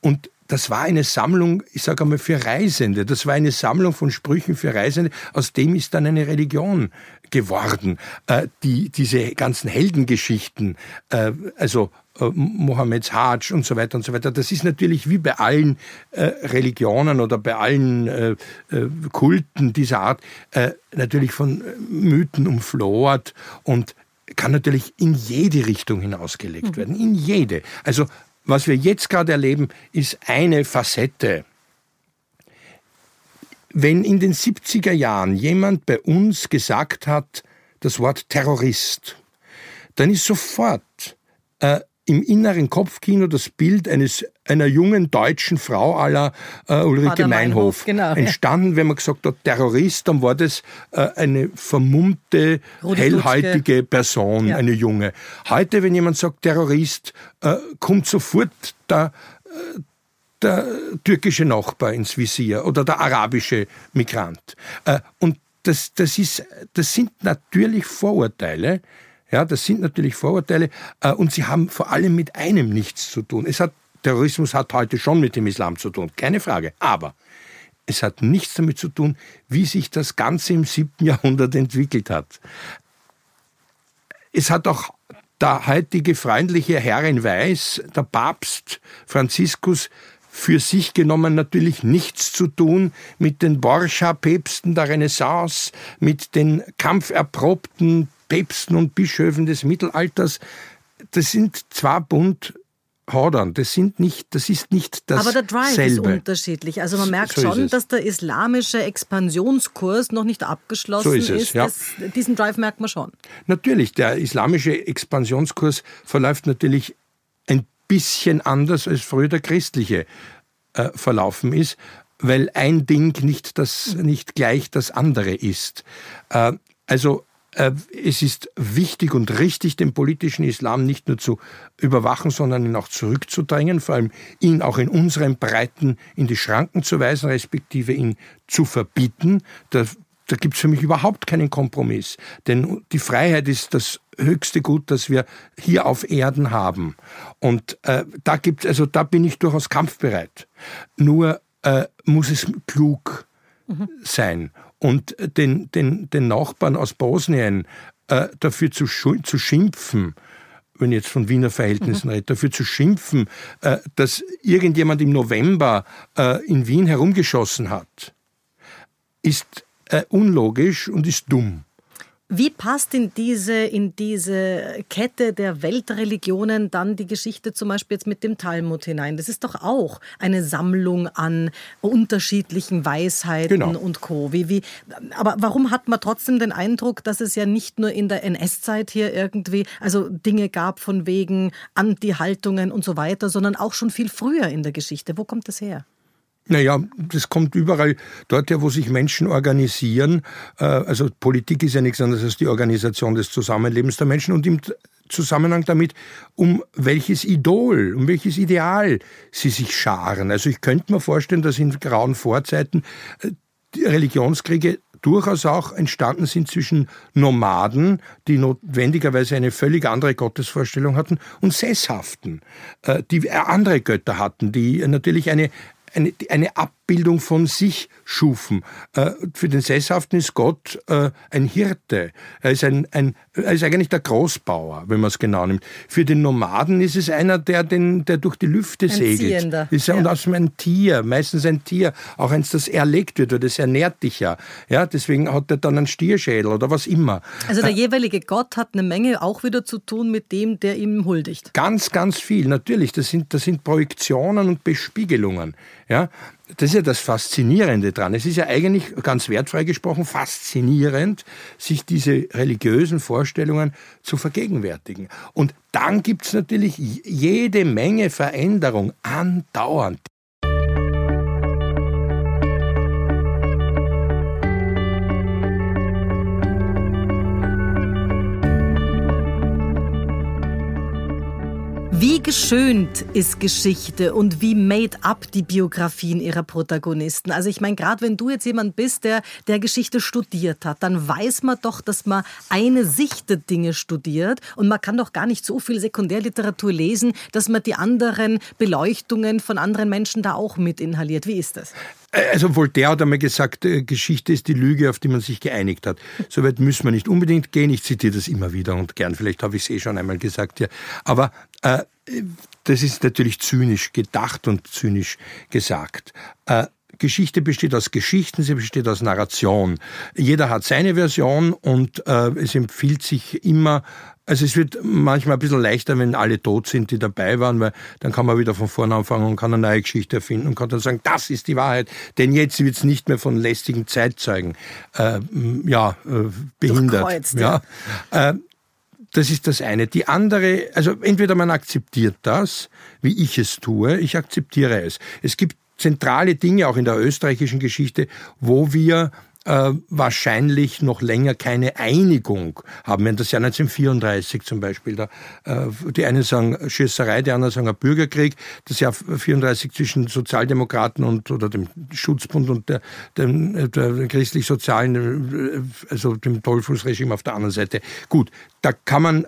Und das war eine Sammlung, ich sage einmal, für Reisende. Das war eine Sammlung von Sprüchen für Reisende. Aus dem ist dann eine Religion geworden. Äh, die, diese ganzen Heldengeschichten, äh, also äh, Mohammeds Hajj und so weiter und so weiter. Das ist natürlich wie bei allen äh, Religionen oder bei allen äh, äh Kulten dieser Art äh, natürlich von Mythen umflort und kann natürlich in jede Richtung hinausgelegt mhm. werden, in jede. Also was wir jetzt gerade erleben, ist eine Facette wenn in den 70er Jahren jemand bei uns gesagt hat, das Wort Terrorist, dann ist sofort äh, im inneren Kopfkino das Bild eines einer jungen deutschen Frau aller äh, Ulrike Meinhof, Meinhof genau, entstanden. Ja. Wenn man gesagt hat Terrorist, dann war das äh, eine vermummte, Rudi hellhäutige. Person, ja. eine junge. Heute, wenn jemand sagt Terrorist, äh, kommt sofort der, äh, der türkische Nachbar ins Visier oder der arabische Migrant. Äh, und das, das, ist, das sind natürlich Vorurteile, ja, das sind natürlich Vorurteile äh, und sie haben vor allem mit einem nichts zu tun. Es hat, Terrorismus hat heute schon mit dem Islam zu tun, keine Frage. Aber es hat nichts damit zu tun, wie sich das Ganze im siebten Jahrhundert entwickelt hat. Es hat auch der heutige freundliche Herr in Weiß, der Papst Franziskus, für sich genommen natürlich nichts zu tun mit den Borgia-Päpsten der Renaissance, mit den kampferprobten Päpsten und Bischöfen des Mittelalters, das sind zwar bunt Hadern, das sind nicht, das ist nicht das Aber der Drive selbe. ist unterschiedlich. Also man merkt so schon, dass der islamische Expansionskurs noch nicht abgeschlossen so ist. Es, ist. Ja. Das, diesen Drive merkt man schon. Natürlich, der islamische Expansionskurs verläuft natürlich ein bisschen anders als früher der christliche äh, verlaufen ist, weil ein Ding nicht, das, nicht gleich das andere ist. Äh, also es ist wichtig und richtig, den politischen Islam nicht nur zu überwachen, sondern ihn auch zurückzudrängen, vor allem ihn auch in unseren Breiten in die Schranken zu weisen, respektive ihn zu verbieten. Da, da gibt es für mich überhaupt keinen Kompromiss. Denn die Freiheit ist das höchste Gut, das wir hier auf Erden haben. Und äh, da gibt also da bin ich durchaus kampfbereit. Nur äh, muss es klug mhm. sein und den, den, den Nachbarn aus Bosnien äh, dafür zu, zu schimpfen, wenn ich jetzt von Wiener Verhältnissen mhm. rede, dafür zu schimpfen, äh, dass irgendjemand im November äh, in Wien herumgeschossen hat, ist äh, unlogisch und ist dumm. Wie passt in diese, in diese Kette der Weltreligionen dann die Geschichte zum Beispiel jetzt mit dem Talmud hinein? Das ist doch auch eine Sammlung an unterschiedlichen Weisheiten genau. und Co. Wie, wie, aber warum hat man trotzdem den Eindruck, dass es ja nicht nur in der NS-Zeit hier irgendwie also Dinge gab von wegen Anti-Haltungen und so weiter, sondern auch schon viel früher in der Geschichte? Wo kommt das her? Naja, das kommt überall dort her, wo sich Menschen organisieren. Äh, also Politik ist ja nichts anderes als die Organisation des Zusammenlebens der Menschen und im Zusammenhang damit, um welches Idol, um welches Ideal sie sich scharen. Also ich könnte mir vorstellen, dass in grauen Vorzeiten äh, Religionskriege durchaus auch entstanden sind zwischen Nomaden, die notwendigerweise eine völlig andere Gottesvorstellung hatten, und Sesshaften, äh, die andere Götter hatten, die natürlich eine, eine, eine Abbildung von sich schufen. Äh, für den Sesshaften ist Gott äh, ein Hirte. Er ist, ein, ein, er ist eigentlich der Großbauer, wenn man es genau nimmt. Für den Nomaden ist es einer, der, den, der durch die Lüfte ein segelt. Ziehender. Ist ja, und außerdem ein Tier, meistens ein Tier, auch eins, das erlegt wird, oder das ernährt dich ja. ja. Deswegen hat er dann einen Stierschädel oder was immer. Also der äh, jeweilige Gott hat eine Menge auch wieder zu tun mit dem, der ihm huldigt. Ganz, ganz viel, natürlich. Das sind, das sind Projektionen und Bespiegelungen. Ja, das ist ja das Faszinierende dran. Es ist ja eigentlich ganz wertfrei gesprochen faszinierend, sich diese religiösen Vorstellungen zu vergegenwärtigen. Und dann gibt es natürlich jede Menge Veränderung andauernd. Wie geschönt ist Geschichte und wie made up die Biografien ihrer Protagonisten? Also ich meine, gerade wenn du jetzt jemand bist, der der Geschichte studiert hat, dann weiß man doch, dass man eine Sicht der Dinge studiert und man kann doch gar nicht so viel Sekundärliteratur lesen, dass man die anderen Beleuchtungen von anderen Menschen da auch mit inhaliert. Wie ist das? Also Voltaire hat einmal gesagt, äh, Geschichte ist die Lüge, auf die man sich geeinigt hat. Soweit müssen wir nicht unbedingt gehen. Ich zitiere das immer wieder und gern. Vielleicht habe ich es eh schon einmal gesagt. Ja. Aber äh, das ist natürlich zynisch gedacht und zynisch gesagt. Äh, Geschichte besteht aus Geschichten, sie besteht aus Narration. Jeder hat seine Version und äh, es empfiehlt sich immer, also es wird manchmal ein bisschen leichter, wenn alle tot sind, die dabei waren, weil dann kann man wieder von vorne anfangen und kann eine neue Geschichte erfinden und kann dann sagen, das ist die Wahrheit. Denn jetzt wird es nicht mehr von lästigen Zeitzeugen äh, ja, äh, behindert. Ja. ja. Äh, das ist das eine. Die andere, also entweder man akzeptiert das, wie ich es tue, ich akzeptiere es. Es gibt zentrale Dinge auch in der österreichischen Geschichte, wo wir äh, wahrscheinlich noch länger keine Einigung haben. Wenn das Jahr 1934 zum Beispiel, da, äh, die einen sagen Schießerei, die anderen sagen Bürgerkrieg, das Jahr 34 zwischen Sozialdemokraten und oder dem Schutzbund und der, dem, der christlich-sozialen, äh, also dem Tollfußregime auf der anderen Seite. Gut, da kann man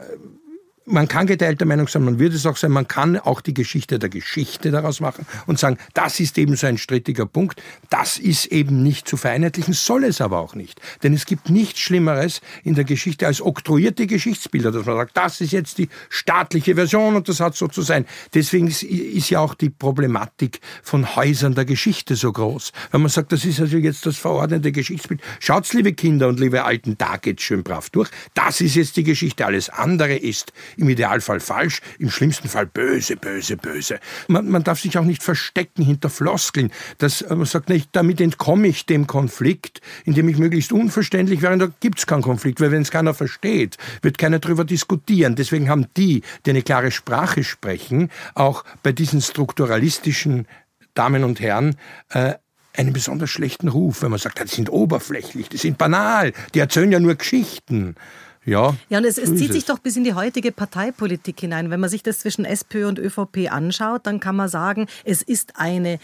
man kann geteilter Meinung sein, man würde es auch sein, man kann auch die Geschichte der Geschichte daraus machen und sagen, das ist eben so ein strittiger Punkt, das ist eben nicht zu vereinheitlichen, soll es aber auch nicht. Denn es gibt nichts Schlimmeres in der Geschichte als oktroyierte Geschichtsbilder, dass man sagt, das ist jetzt die staatliche Version und das hat so zu sein. Deswegen ist, ist ja auch die Problematik von Häusern der Geschichte so groß. Wenn man sagt, das ist also jetzt das verordnete Geschichtsbild. Schaut's, liebe Kinder und liebe Alten, da geht's schön brav durch. Das ist jetzt die Geschichte, alles andere ist im Idealfall falsch, im schlimmsten Fall böse, böse, böse. Man, man darf sich auch nicht verstecken hinter Floskeln, dass man sagt, nicht, damit entkomme ich dem Konflikt, indem ich möglichst unverständlich wäre, da gibt es keinen Konflikt, weil wenn es keiner versteht, wird keiner darüber diskutieren. Deswegen haben die, die eine klare Sprache sprechen, auch bei diesen strukturalistischen Damen und Herren, äh, einen besonders schlechten Ruf, wenn man sagt, die sind oberflächlich, die sind banal, die erzählen ja nur Geschichten. Ja, ja und es, es zieht sich doch bis in die heutige Parteipolitik hinein. Wenn man sich das zwischen SPÖ und ÖVP anschaut, dann kann man sagen, es ist eine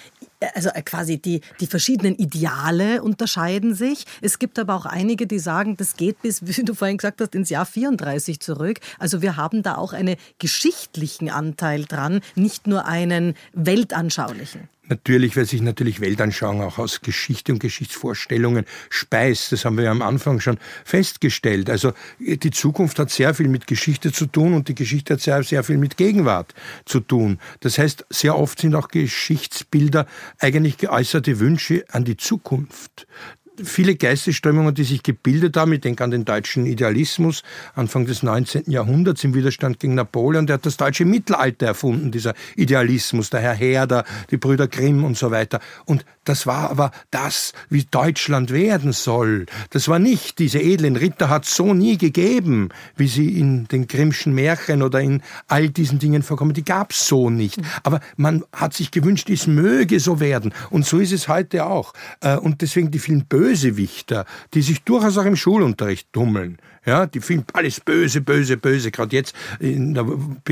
also quasi die, die verschiedenen Ideale unterscheiden sich. Es gibt aber auch einige, die sagen, das geht bis, wie du vorhin gesagt hast, ins Jahr 34 zurück. Also wir haben da auch einen geschichtlichen Anteil dran, nicht nur einen weltanschaulichen. Natürlich, weil sich natürlich Weltanschauung auch aus Geschichte und Geschichtsvorstellungen speist. Das haben wir ja am Anfang schon festgestellt. Also die Zukunft hat sehr viel mit Geschichte zu tun und die Geschichte hat sehr, sehr viel mit Gegenwart zu tun. Das heißt, sehr oft sind auch Geschichtsbilder eigentlich geäußerte Wünsche an die Zukunft viele Geistesströmungen, die sich gebildet haben, ich denke an den deutschen Idealismus, Anfang des 19. Jahrhunderts im Widerstand gegen Napoleon, der hat das deutsche Mittelalter erfunden, dieser Idealismus, der Herr Herder, die Brüder Grimm und so weiter. Und das war aber das, wie Deutschland werden soll. Das war nicht, diese edlen Ritter hat so nie gegeben, wie sie in den Grimmschen Märchen oder in all diesen Dingen vorkommen. Die gab es so nicht. Aber man hat sich gewünscht, es möge so werden. Und so ist es heute auch. Äh, und deswegen die vielen Bösewichter, die sich durchaus auch im Schulunterricht tummeln. Ja, die finden alles böse, böse, böse. Gerade jetzt in der,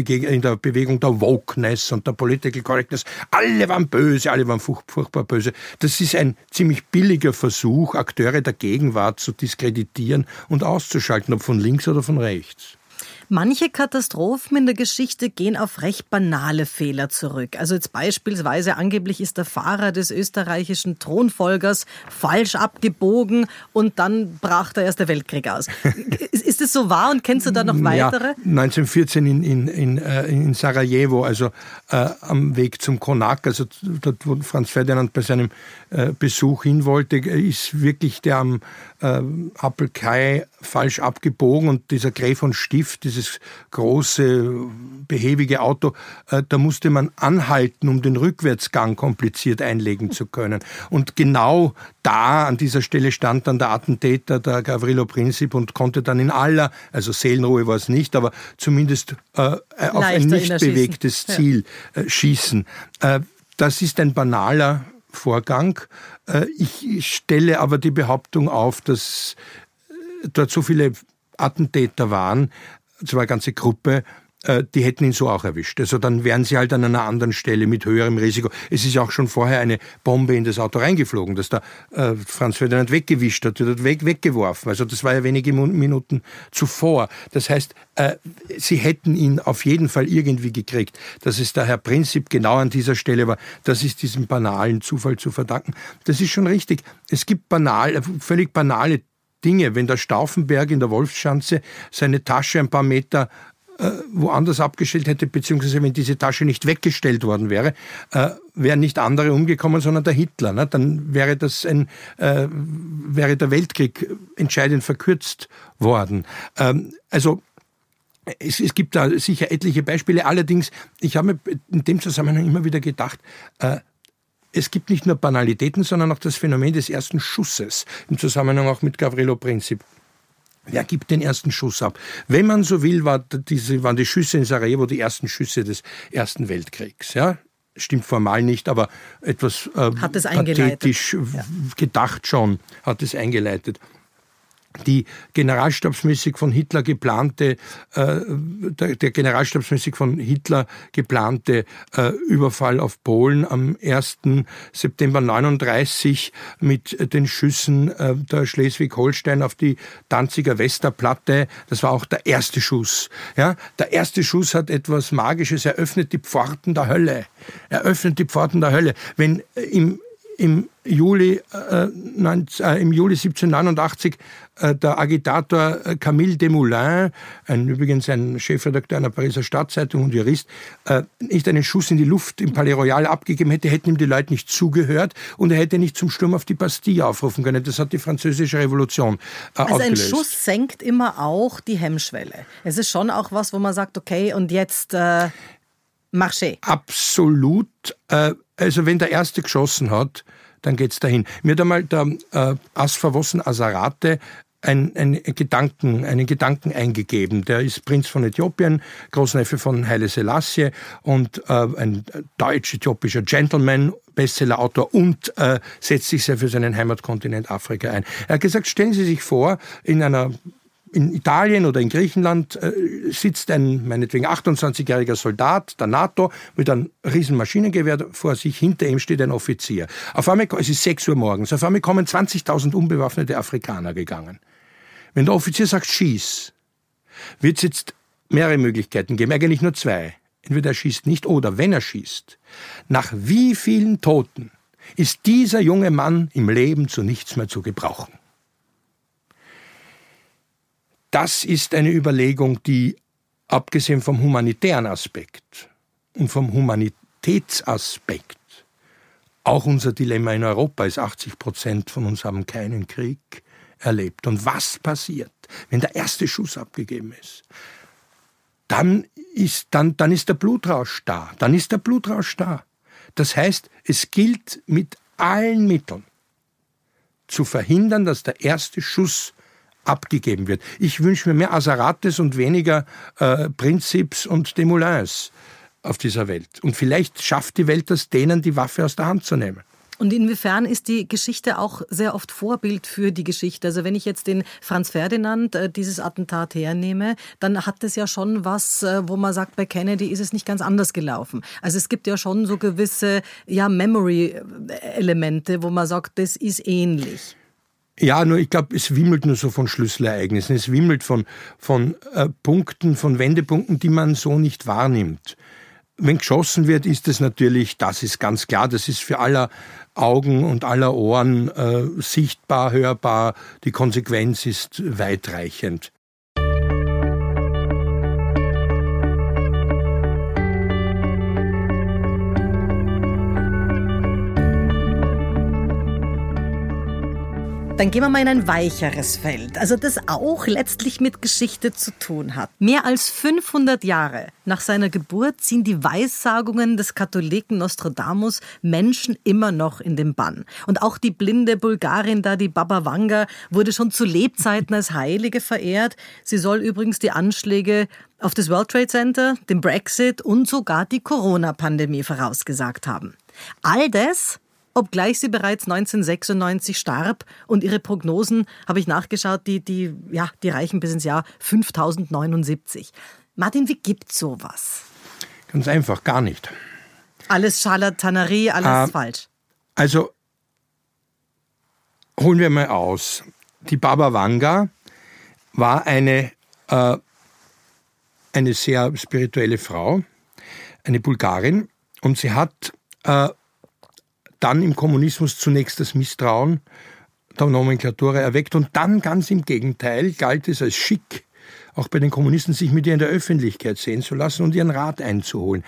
in der, Bewegung der Wokeness und der Political Correctness. Alle waren böse, alle waren furchtbar böse. Das ist ein ziemlich billiger Versuch, Akteure der Gegenwart zu diskreditieren und auszuschalten, ob von links oder von rechts. Manche Katastrophen in der Geschichte gehen auf recht banale Fehler zurück. Also jetzt beispielsweise angeblich ist der Fahrer des österreichischen Thronfolgers falsch abgebogen und dann brach der Erste Weltkrieg aus. ist es so wahr und kennst du da noch weitere? Ja, 1914 in, in, in, äh, in Sarajevo, also äh, am Weg zum Konak, also dort, wo Franz Ferdinand bei seinem äh, Besuch hin wollte, ist wirklich der am äh, Appelkai falsch abgebogen und dieser Gräf von Stift, dieses große, behäbige Auto, äh, da musste man anhalten, um den Rückwärtsgang kompliziert einlegen zu können. Und genau da, an dieser Stelle stand dann der Attentäter, der Gavrilo Princip und konnte dann in aller, also Seelenruhe war es nicht, aber zumindest äh, auf ein nicht bewegtes Ziel äh, schießen. Äh, das ist ein banaler Vorgang. Äh, ich stelle aber die Behauptung auf, dass äh, dort so viele Attentäter waren, zwar eine ganze Gruppe, äh, die hätten ihn so auch erwischt. Also dann wären sie halt an einer anderen Stelle mit höherem Risiko. Es ist auch schon vorher eine Bombe in das Auto reingeflogen, dass da äh, Franz Ferdinand weggewischt hat, oder weg, weggeworfen. Also das war ja wenige Minuten zuvor. Das heißt, äh, sie hätten ihn auf jeden Fall irgendwie gekriegt. Dass es der Herr Prinzip genau an dieser Stelle war, das ist diesem banalen Zufall zu verdanken. Das ist schon richtig. Es gibt banal, völlig banale Dinge. Wenn der Stauffenberg in der Wolfschanze seine Tasche ein paar Meter äh, woanders abgestellt hätte, beziehungsweise wenn diese Tasche nicht weggestellt worden wäre, äh, wären nicht andere umgekommen, sondern der Hitler. Ne? Dann wäre das ein, äh, wäre der Weltkrieg entscheidend verkürzt worden. Ähm, also es, es, gibt da sicher etliche Beispiele. Allerdings, ich habe mir in dem Zusammenhang immer wieder gedacht, äh, es gibt nicht nur Banalitäten, sondern auch das Phänomen des ersten Schusses im Zusammenhang auch mit Gavrilo Princip. Wer gibt den ersten Schuss ab? Wenn man so will, war diese, waren die Schüsse in Sarajevo die ersten Schüsse des Ersten Weltkriegs. Ja? Stimmt formal nicht, aber etwas äh, pathetisch ja. gedacht schon hat es eingeleitet die generalstabsmäßig von Hitler geplante, äh, der, der, generalstabsmäßig von Hitler geplante äh, Überfall auf Polen am 1. September 39 mit den Schüssen äh, der Schleswig-Holstein auf die Danziger Westerplatte, das war auch der erste Schuss. Ja, der erste Schuss hat etwas Magisches, er öffnet die Pforten der Hölle. Er öffnet die Pforten der Hölle. Wenn im im Juli, äh, 19, äh, im Juli 1789 äh, der Agitator äh, Camille Desmoulins, ein, übrigens ein Chefredakteur einer Pariser Stadtzeitung und Jurist, äh, nicht einen Schuss in die Luft im Palais Royal abgegeben hätte, hätten ihm die Leute nicht zugehört und er hätte nicht zum Sturm auf die Bastille aufrufen können. Das hat die französische Revolution äh, Also ausgelöst. ein Schuss senkt immer auch die Hemmschwelle. Es ist schon auch was, wo man sagt, okay, und jetzt äh, Marché. Absolut. Äh, also wenn der Erste geschossen hat, dann geht's dahin. Mir hat einmal der äh, Asfawossen Asarate ein, ein Gedanken, einen Gedanken eingegeben. Der ist Prinz von Äthiopien, Großneffe von Haile Selassie und äh, ein deutsch-äthiopischer Gentleman, Bestsellerautor und äh, setzt sich sehr für seinen Heimatkontinent Afrika ein. Er hat gesagt, stellen Sie sich vor, in einer in Italien oder in Griechenland äh, sitzt ein meinetwegen 28-jähriger Soldat der NATO mit einem riesen Maschinengewehr vor sich, hinter ihm steht ein Offizier. Auf einmal, es ist 6 Uhr morgens, auf einmal kommen 20.000 unbewaffnete Afrikaner gegangen. Wenn der Offizier sagt, schieß, wird es jetzt mehrere Möglichkeiten geben, eigentlich nur zwei. Entweder er schießt nicht oder wenn er schießt, nach wie vielen Toten ist dieser junge Mann im Leben zu nichts mehr zu gebrauchen? Das ist eine Überlegung, die abgesehen vom humanitären Aspekt und vom Humanitätsaspekt auch unser Dilemma in Europa ist, 80 Prozent von uns haben keinen Krieg erlebt. Und was passiert, wenn der erste Schuss abgegeben ist? Dann ist, dann, dann ist der Blutrausch da. Dann ist der Blutrausch da. Das heißt, es gilt mit allen Mitteln zu verhindern, dass der erste Schuss abgegeben wird. Ich wünsche mir mehr Asarates und weniger äh, Prinzips und Demoulins auf dieser Welt. Und vielleicht schafft die Welt das, denen die Waffe aus der Hand zu nehmen. Und inwiefern ist die Geschichte auch sehr oft Vorbild für die Geschichte? Also wenn ich jetzt den Franz Ferdinand, äh, dieses Attentat hernehme, dann hat es ja schon was, äh, wo man sagt, bei Kennedy ist es nicht ganz anders gelaufen. Also es gibt ja schon so gewisse ja, Memory-Elemente, wo man sagt, das ist ähnlich. Ja, nur ich glaube, es wimmelt nur so von Schlüsselereignissen. Es wimmelt von, von äh, Punkten, von Wendepunkten, die man so nicht wahrnimmt. Wenn geschossen wird, ist es natürlich, das ist ganz klar, das ist für aller Augen und aller Ohren äh, sichtbar, hörbar. Die Konsequenz ist weitreichend. Dann gehen wir mal in ein weicheres Feld, also das auch letztlich mit Geschichte zu tun hat. Mehr als 500 Jahre nach seiner Geburt ziehen die Weissagungen des Katholiken Nostradamus Menschen immer noch in den Bann. Und auch die blinde Bulgarin da, die Baba Vanga, wurde schon zu Lebzeiten als Heilige verehrt. Sie soll übrigens die Anschläge auf das World Trade Center, den Brexit und sogar die Corona-Pandemie vorausgesagt haben. All das obgleich sie bereits 1996 starb und ihre Prognosen, habe ich nachgeschaut, die, die, ja, die reichen bis ins Jahr 5079. Martin, wie gibt sowas? Ganz einfach, gar nicht. Alles Charlatanerie, alles äh, falsch. Also holen wir mal aus. Die Baba Vanga war eine, äh, eine sehr spirituelle Frau, eine Bulgarin, und sie hat äh, dann im Kommunismus zunächst das Misstrauen der Nomenklatura erweckt und dann ganz im Gegenteil galt es als schick, auch bei den Kommunisten, sich mit ihr in der Öffentlichkeit sehen zu lassen und ihren Rat einzuholen.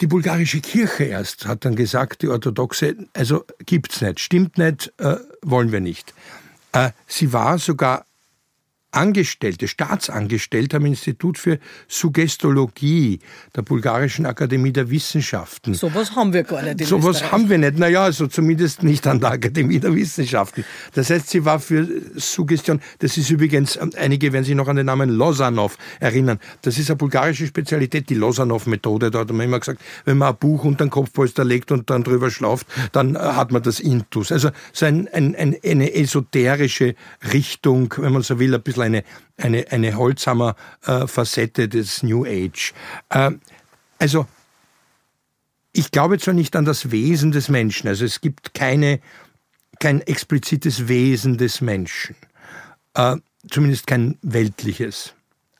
Die bulgarische Kirche erst hat dann gesagt, die orthodoxe, also gibt's nicht, stimmt nicht, äh, wollen wir nicht. Äh, sie war sogar Angestellte, Staatsangestellte am Institut für Suggestologie der Bulgarischen Akademie der Wissenschaften. Sowas haben wir gar nicht. In Sowas haben wir nicht. Naja, also zumindest nicht an der Akademie der Wissenschaften. Das heißt, sie war für Suggestion. Das ist übrigens, ähm, einige werden sich noch an den Namen Losanov erinnern. Das ist eine bulgarische Spezialität, die Losanov-Methode. Da hat man immer gesagt, wenn man ein Buch unter den Kopfpolster legt und dann drüber schlauft, dann äh, hat man das Intus. Also so ein, ein, eine esoterische Richtung, wenn man so will, ein bisschen eine, eine, eine Holzhammer äh, Facette des New Age. Äh, also, ich glaube zwar nicht an das Wesen des Menschen, also es gibt keine, kein explizites Wesen des Menschen, äh, zumindest kein weltliches.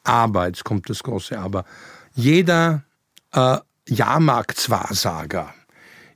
Aber, jetzt kommt das große Aber, jeder äh, Jahrmarktswahrsager,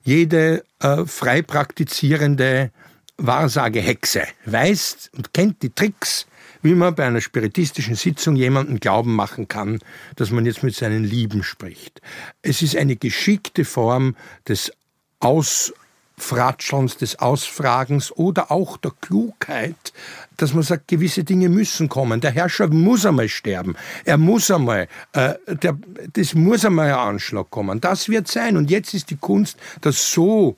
jede äh, frei praktizierende Wahrsagehexe weiß und kennt die Tricks, wie man bei einer spiritistischen Sitzung jemanden glauben machen kann, dass man jetzt mit seinen Lieben spricht. Es ist eine geschickte Form des Ausfratschelns, des Ausfragens oder auch der Klugheit, dass man sagt, gewisse Dinge müssen kommen. Der Herrscher muss einmal sterben. Er muss einmal, äh, der, das muss einmal ein Anschlag kommen. Das wird sein. Und jetzt ist die Kunst, das so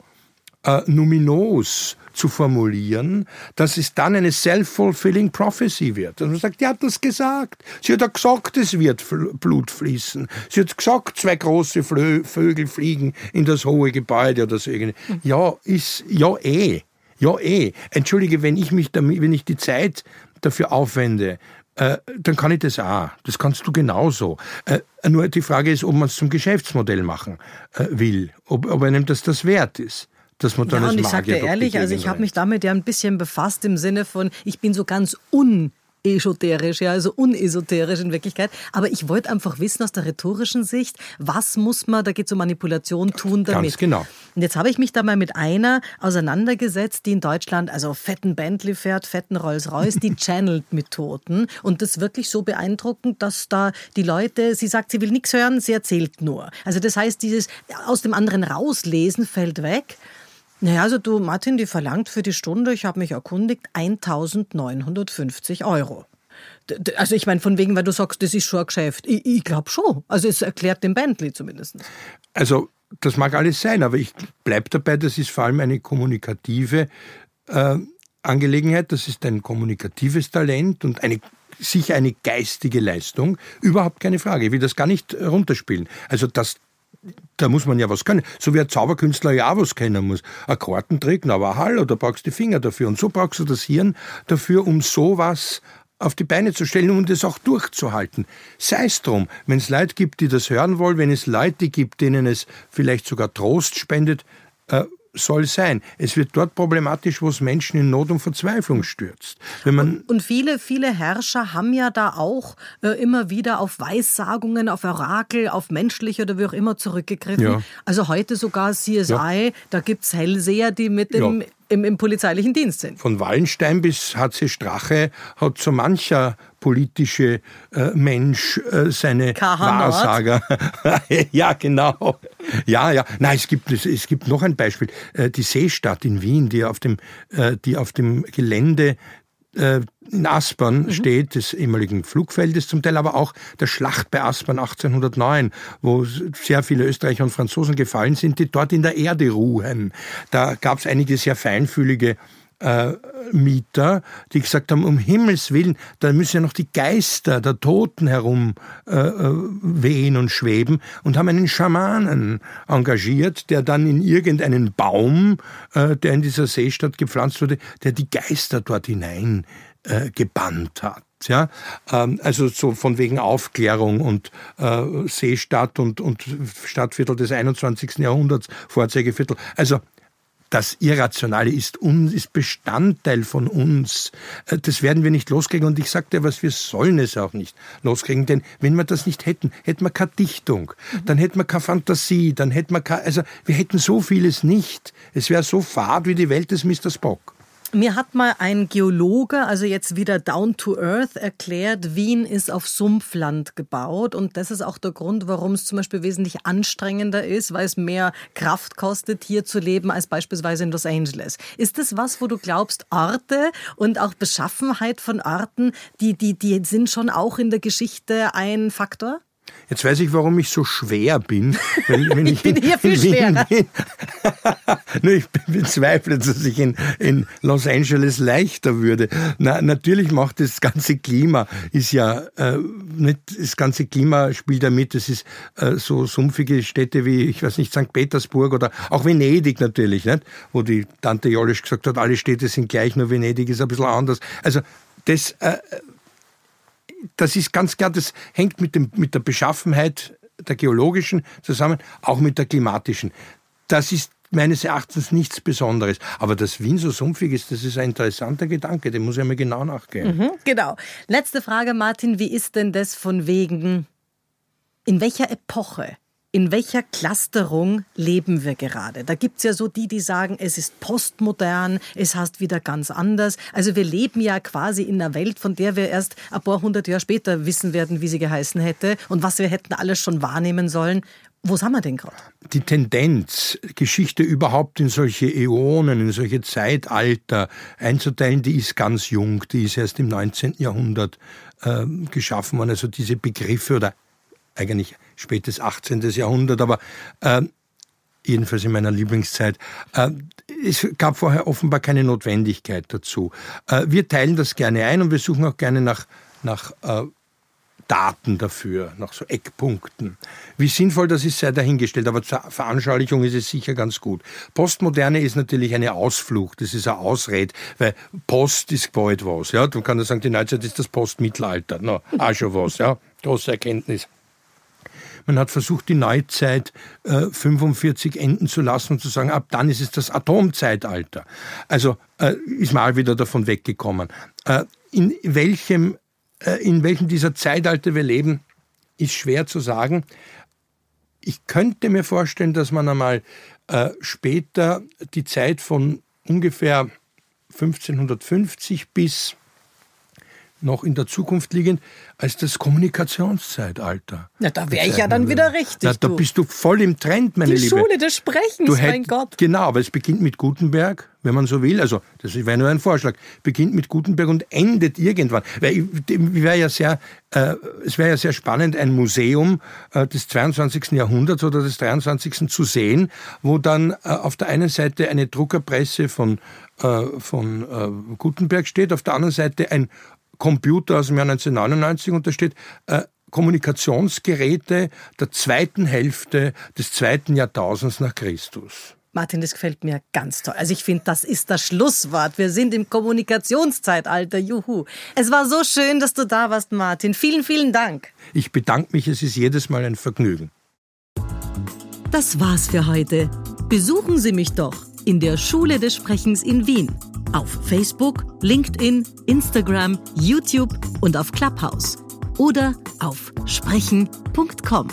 äh, numinos zu formulieren, dass es dann eine self-fulfilling prophecy wird. Und man sagt, die hat das gesagt. Sie hat ja gesagt, es wird Blut fließen. Sie hat gesagt, zwei große Flö Vögel fliegen in das hohe Gebäude oder so irgendwie. Ja, ist, ja eh. Ja eh. Entschuldige, wenn ich mich damit, wenn ich die Zeit dafür aufwende, äh, dann kann ich das auch. Das kannst du genauso. Äh, nur die Frage ist, ob man es zum Geschäftsmodell machen äh, will, ob, ob einem das das wert ist dass man dann ja, und ich sage dir ehrlich, also ich habe mich damit ja ein bisschen befasst im Sinne von, ich bin so ganz un esoterisch, ja, also unesoterisch in Wirklichkeit. Aber ich wollte einfach wissen aus der rhetorischen Sicht, was muss man, da geht es um Manipulation, tun damit. Ganz genau. Und jetzt habe ich mich da mal mit einer auseinandergesetzt, die in Deutschland also fetten Bentley fährt, fetten Rolls-Royce, die channelt Methoden. Und das wirklich so beeindruckend, dass da die Leute, sie sagt, sie will nichts hören, sie erzählt nur. Also das heißt, dieses aus dem anderen rauslesen fällt weg. Naja, also du, Martin, die verlangt für die Stunde, ich habe mich erkundigt, 1950 Euro. Also ich meine, von wegen, weil du sagst, das ist schon ein Geschäft. Ich, ich glaube schon. Also es erklärt den Bentley zumindest. Also das mag alles sein, aber ich bleibe dabei, das ist vor allem eine kommunikative äh, Angelegenheit, das ist ein kommunikatives Talent und eine sicher eine geistige Leistung, überhaupt keine Frage. Ich will das gar nicht runterspielen. Also das da muss man ja was können. So wie ein Zauberkünstler ja auch was kennen muss. Ein Kartentrick, na aber Hallo, da brauchst du die Finger dafür. Und so brauchst du das Hirn dafür, um sowas auf die Beine zu stellen und es auch durchzuhalten. Sei es drum, wenn es Leute gibt, die das hören wollen, wenn es Leute gibt, denen es vielleicht sogar Trost spendet, äh, soll sein. Es wird dort problematisch, wo es Menschen in Not und Verzweiflung stürzt. Wenn man und, und viele, viele Herrscher haben ja da auch äh, immer wieder auf Weissagungen, auf Orakel, auf menschliche oder wie auch immer zurückgegriffen. Ja. Also heute sogar CSI, ja. da gibt es Hellseher, die mit dem ja im, im polizeilichen Dienst sind. Von Wallenstein bis HC Strache hat so mancher politische äh, Mensch äh, seine Wahrsager. ja, genau. Ja, ja. Nein, es gibt, es, es gibt noch ein Beispiel. Äh, die Seestadt in Wien, die auf dem, äh, die auf dem Gelände in Aspern mhm. steht, des ehemaligen Flugfeldes zum Teil, aber auch der Schlacht bei Aspern 1809, wo sehr viele Österreicher und Franzosen gefallen sind, die dort in der Erde ruhen. Da gab es einige sehr feinfühlige äh, Mieter, die gesagt haben, um Himmels Willen, da müssen ja noch die Geister der Toten herum äh, äh, wehen und schweben und haben einen Schamanen engagiert, der dann in irgendeinen Baum, äh, der in dieser Seestadt gepflanzt wurde, der die Geister dort hinein äh, gebannt hat. Ja, ähm, also so von wegen Aufklärung und äh, Seestadt und, und Stadtviertel des 21. Jahrhunderts, Vorzeigeviertel. Also das Irrationale ist, uns, ist Bestandteil von uns. Äh, das werden wir nicht loskriegen. Und ich sagte was, wir sollen es auch nicht loskriegen. Denn wenn wir das nicht hätten, hätten wir keine Dichtung, dann hätten wir keine Fantasie, dann hätten wir keine, also wir hätten so vieles nicht. Es wäre so fad wie die Welt des Mr. Spock. Mir hat mal ein Geologe, also jetzt wieder down to earth, erklärt, Wien ist auf Sumpfland gebaut und das ist auch der Grund, warum es zum Beispiel wesentlich anstrengender ist, weil es mehr Kraft kostet, hier zu leben, als beispielsweise in Los Angeles. Ist das was, wo du glaubst, Orte und auch Beschaffenheit von Orten, die, die, die sind schon auch in der Geschichte ein Faktor? Jetzt weiß ich, warum ich so schwer bin. Wenn, wenn ich, ich, bin in, hier viel schwerer. Bin. Nur ich bezweifle, dass ich in, in Los Angeles leichter würde. Na, natürlich macht das ganze Klima, ist ja äh, nicht, das ganze Klima spielt ja mit. Das ist äh, so sumpfige Städte wie, ich weiß nicht, St. Petersburg oder auch Venedig natürlich, nicht? wo die Tante Jolisch gesagt hat, alle Städte sind gleich, nur Venedig ist ein bisschen anders. Also das äh, das ist ganz klar, das hängt mit, dem, mit der Beschaffenheit der geologischen zusammen, auch mit der klimatischen. Das ist meines Erachtens nichts Besonderes. Aber dass Wien so sumpfig ist, das ist ein interessanter Gedanke, den muss ich mir genau nachgehen. Mhm, genau. Letzte Frage, Martin, wie ist denn das von wegen, in welcher Epoche in welcher Clusterung leben wir gerade? Da gibt's ja so die, die sagen, es ist postmodern, es heißt wieder ganz anders. Also wir leben ja quasi in einer Welt, von der wir erst ein paar hundert Jahre später wissen werden, wie sie geheißen hätte und was wir hätten alles schon wahrnehmen sollen. Wo sind wir denn gerade? Die Tendenz, Geschichte überhaupt in solche Äonen, in solche Zeitalter einzuteilen, die ist ganz jung. Die ist erst im 19. Jahrhundert äh, geschaffen worden. Also diese Begriffe oder eigentlich spätes 18. Jahrhundert, aber äh, jedenfalls in meiner Lieblingszeit. Äh, es gab vorher offenbar keine Notwendigkeit dazu. Äh, wir teilen das gerne ein und wir suchen auch gerne nach, nach äh, Daten dafür, nach so Eckpunkten. Wie sinnvoll das ist, sei dahingestellt, aber zur Veranschaulichung ist es sicher ganz gut. Postmoderne ist natürlich eine Ausflucht, das ist eine Ausrede, weil Post ist bald was. Ja? Du kannst sagen, die Neuzeit ist das Postmittelalter. No, auch schon was, ja. Große Erkenntnis. Man hat versucht, die Neuzeit äh, 45 enden zu lassen und zu sagen, ab dann ist es das Atomzeitalter. Also äh, ist mal wieder davon weggekommen. Äh, in welchem, äh, in welchem dieser Zeitalter wir leben, ist schwer zu sagen. Ich könnte mir vorstellen, dass man einmal äh, später die Zeit von ungefähr 1550 bis noch in der Zukunft liegend als das Kommunikationszeitalter. Na, da wäre ich ja dann wieder richtig. Na, da bist du voll im Trend, meine Die Liebe. Die Schule des Sprechens, du mein Gott. Genau, aber es beginnt mit Gutenberg, wenn man so will. Also, das wäre nur ein Vorschlag. Beginnt mit Gutenberg und endet irgendwann. Weil wäre ja sehr, äh, es wäre ja sehr spannend, ein Museum äh, des 22. Jahrhunderts oder des 23. zu sehen, wo dann äh, auf der einen Seite eine Druckerpresse von äh, von äh, Gutenberg steht, auf der anderen Seite ein Computer aus dem Jahr 1999 und da steht äh, Kommunikationsgeräte der zweiten Hälfte des zweiten Jahrtausends nach Christus. Martin, das gefällt mir ganz toll. Also ich finde, das ist das Schlusswort. Wir sind im Kommunikationszeitalter. Juhu. Es war so schön, dass du da warst, Martin. Vielen, vielen Dank. Ich bedanke mich. Es ist jedes Mal ein Vergnügen. Das war's für heute. Besuchen Sie mich doch in der Schule des Sprechens in Wien auf Facebook, LinkedIn, Instagram, YouTube und auf Clubhouse oder auf sprechen.com.